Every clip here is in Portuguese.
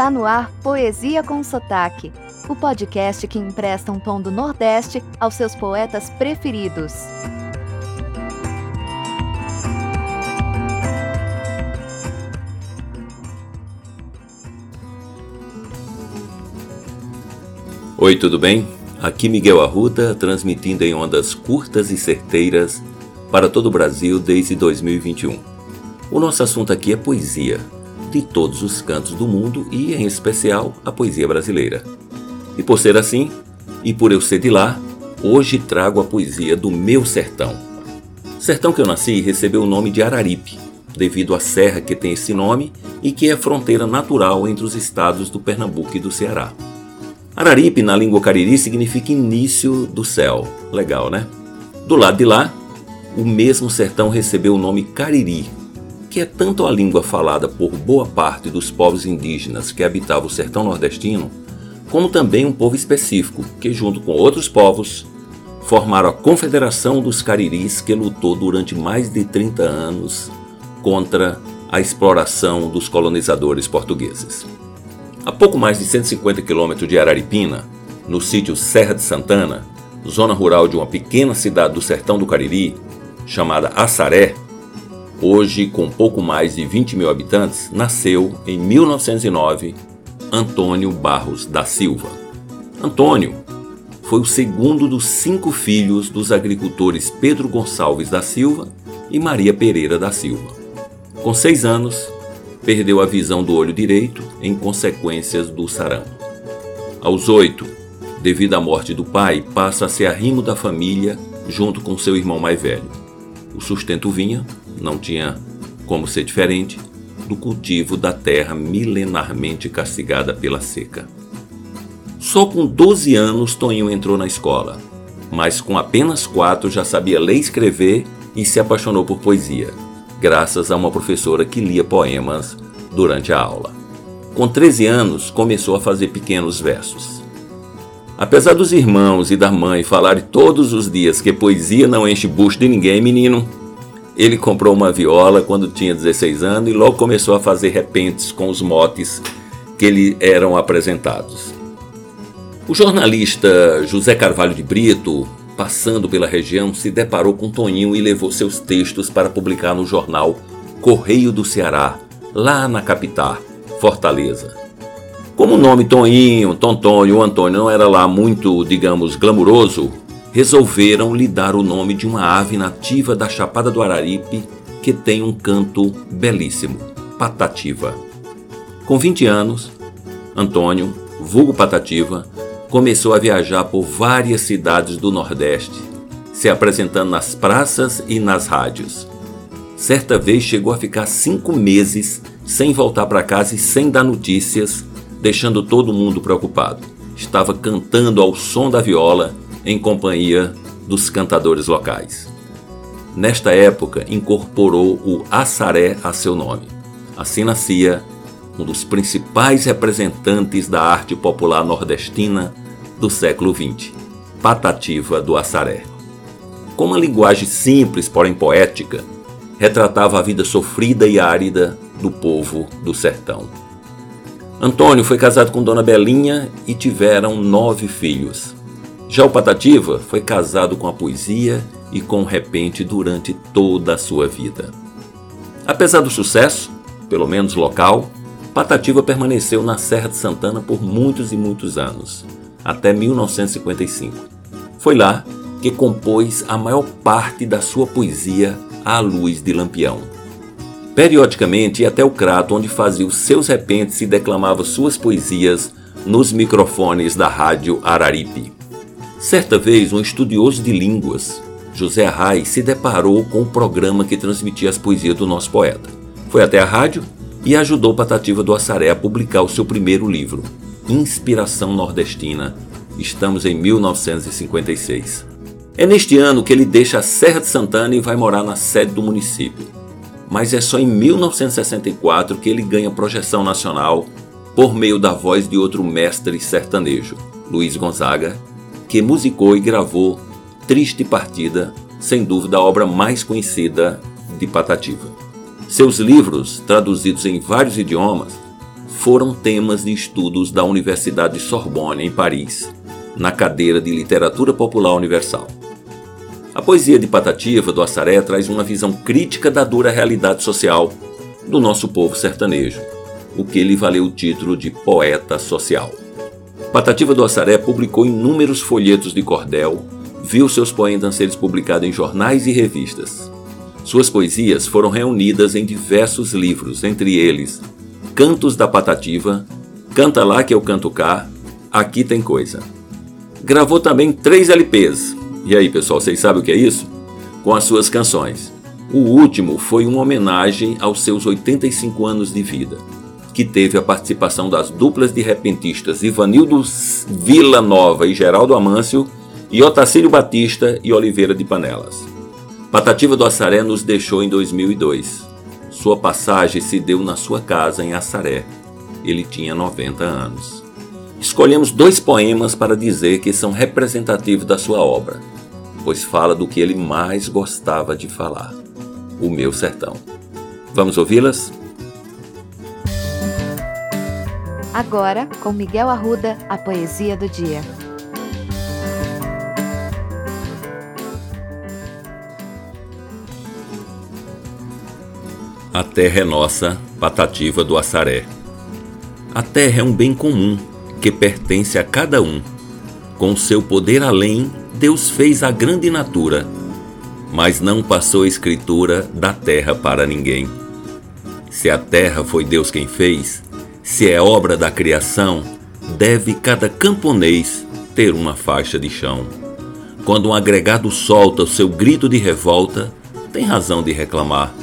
Está no ar Poesia com Sotaque, o podcast que empresta um tom do Nordeste aos seus poetas preferidos. Oi, tudo bem? Aqui Miguel Arruda, transmitindo em ondas curtas e certeiras para todo o Brasil desde 2021. O nosso assunto aqui é poesia, de todos os cantos do mundo e, em especial, a poesia brasileira. E por ser assim, e por eu ser de lá, hoje trago a poesia do meu sertão. O sertão que eu nasci recebeu o nome de Araripe, devido à serra que tem esse nome e que é fronteira natural entre os estados do Pernambuco e do Ceará. Araripe, na língua cariri, significa início do céu. Legal, né? Do lado de lá, o mesmo sertão recebeu o nome Cariri, que é tanto a língua falada por boa parte dos povos indígenas que habitavam o sertão nordestino, como também um povo específico, que, junto com outros povos, formaram a Confederação dos Cariris, que lutou durante mais de 30 anos contra a exploração dos colonizadores portugueses. A pouco mais de 150 quilômetros de Araripina, no sítio Serra de Santana, zona rural de uma pequena cidade do sertão do Cariri, chamada Assaré, hoje com pouco mais de 20 mil habitantes, nasceu em 1909 Antônio Barros da Silva. Antônio foi o segundo dos cinco filhos dos agricultores Pedro Gonçalves da Silva e Maria Pereira da Silva. Com seis anos, perdeu a visão do olho direito em consequências do sarampo. Aos oito, devido à morte do pai, passa a ser arrimo da família junto com seu irmão mais velho. O sustento vinha, não tinha como ser diferente, do cultivo da terra milenarmente castigada pela seca. Só com 12 anos Toninho entrou na escola, mas com apenas quatro já sabia ler e escrever e se apaixonou por poesia graças a uma professora que lia poemas durante a aula. Com 13 anos, começou a fazer pequenos versos. Apesar dos irmãos e da mãe falarem todos os dias que poesia não enche bucho de ninguém, menino, ele comprou uma viola quando tinha 16 anos e logo começou a fazer repentes com os motes que lhe eram apresentados. O jornalista José Carvalho de Brito passando pela região, se deparou com Toninho e levou seus textos para publicar no jornal Correio do Ceará, lá na capital, Fortaleza. Como o nome Toninho, Tontônio ou Antônio não era lá muito, digamos, glamuroso, resolveram lhe dar o nome de uma ave nativa da Chapada do Araripe que tem um canto belíssimo, Patativa. Com 20 anos, Antônio, vulgo Patativa, começou a viajar por várias cidades do Nordeste, se apresentando nas praças e nas rádios. Certa vez chegou a ficar cinco meses sem voltar para casa e sem dar notícias, deixando todo mundo preocupado. Estava cantando ao som da viola em companhia dos cantadores locais. Nesta época, incorporou o assaré a seu nome. Assim nascia um dos principais representantes da arte popular nordestina do século XX, Patativa do Assaré. Com uma linguagem simples, porém poética, retratava a vida sofrida e árida do povo do sertão. Antônio foi casado com Dona Belinha e tiveram nove filhos. Já o Patativa foi casado com a poesia e com o repente durante toda a sua vida. Apesar do sucesso, pelo menos local, Patativa permaneceu na Serra de Santana por muitos e muitos anos até 1955. Foi lá que compôs a maior parte da sua poesia à luz de lampião. Periodicamente ia até o crato onde fazia os seus repentes e declamava suas poesias nos microfones da rádio Araripe. Certa vez, um estudioso de línguas, José Arraes, se deparou com o programa que transmitia as poesias do nosso poeta. Foi até a rádio e ajudou Patativa do Assaré a publicar o seu primeiro livro, inspiração nordestina. Estamos em 1956. É neste ano que ele deixa a Serra de Santana e vai morar na sede do município. Mas é só em 1964 que ele ganha projeção nacional por meio da voz de outro mestre sertanejo, Luiz Gonzaga, que musicou e gravou Triste Partida, sem dúvida a obra mais conhecida de Patativa. Seus livros, traduzidos em vários idiomas, foram temas de estudos da Universidade Sorbonne, em Paris, na cadeira de Literatura Popular Universal. A poesia de Patativa do Assaré traz uma visão crítica da dura realidade social do nosso povo sertanejo, o que lhe valeu o título de poeta social. Patativa do Assaré publicou inúmeros folhetos de cordel, viu seus poemas serem publicados em jornais e revistas. Suas poesias foram reunidas em diversos livros, entre eles Cantos da Patativa, Canta Lá Que Eu Canto Cá, Aqui Tem Coisa. Gravou também três LPs. E aí, pessoal, vocês sabem o que é isso? Com as suas canções. O último foi uma homenagem aos seus 85 anos de vida, que teve a participação das duplas de repentistas Ivanildo Vila Nova e Geraldo Amâncio e Otacílio Batista e Oliveira de Panelas. Patativa do Assaré nos deixou em 2002. Sua passagem se deu na sua casa em Assaré. Ele tinha 90 anos. Escolhemos dois poemas para dizer que são representativos da sua obra, pois fala do que ele mais gostava de falar: o meu sertão. Vamos ouvi-las? Agora, com Miguel Arruda, a poesia do dia. A terra é nossa, patativa do Assaré. A terra é um bem comum que pertence a cada um. Com seu poder além, Deus fez a grande natura, mas não passou a escritura da terra para ninguém. Se a terra foi Deus quem fez, se é obra da criação, deve cada camponês ter uma faixa de chão. Quando um agregado solta o seu grito de revolta, tem razão de reclamar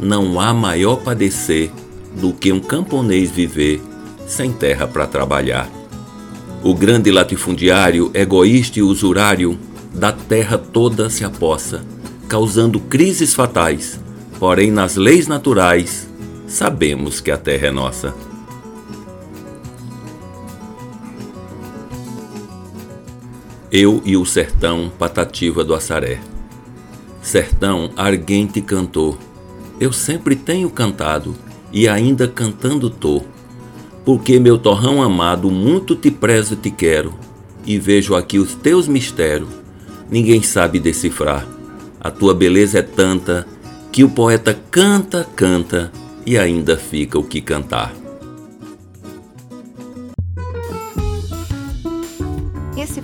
não há maior padecer do que um camponês viver sem terra para trabalhar. O grande latifundiário, egoísta e usurário, da terra toda se apossa, causando crises fatais. Porém, nas leis naturais, sabemos que a terra é nossa. Eu e o sertão, patativa do Assaré. Sertão, arguente cantor, eu sempre tenho cantado e ainda cantando tô. Porque, meu torrão amado, muito te prezo e te quero, e vejo aqui os teus mistérios, ninguém sabe decifrar. A tua beleza é tanta que o poeta canta, canta e ainda fica o que cantar.